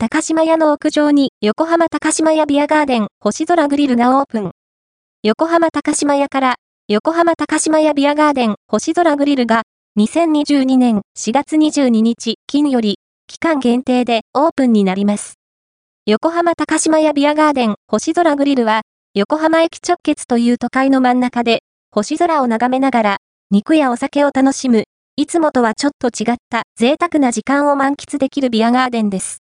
高島屋の屋上に横浜高島屋ビアガーデン星空グリルがオープン。横浜高島屋から横浜高島屋ビアガーデン星空グリルが2022年4月22日金より期間限定でオープンになります。横浜高島屋ビアガーデン星空グリルは横浜駅直結という都会の真ん中で星空を眺めながら肉やお酒を楽しむいつもとはちょっと違った贅沢な時間を満喫できるビアガーデンです。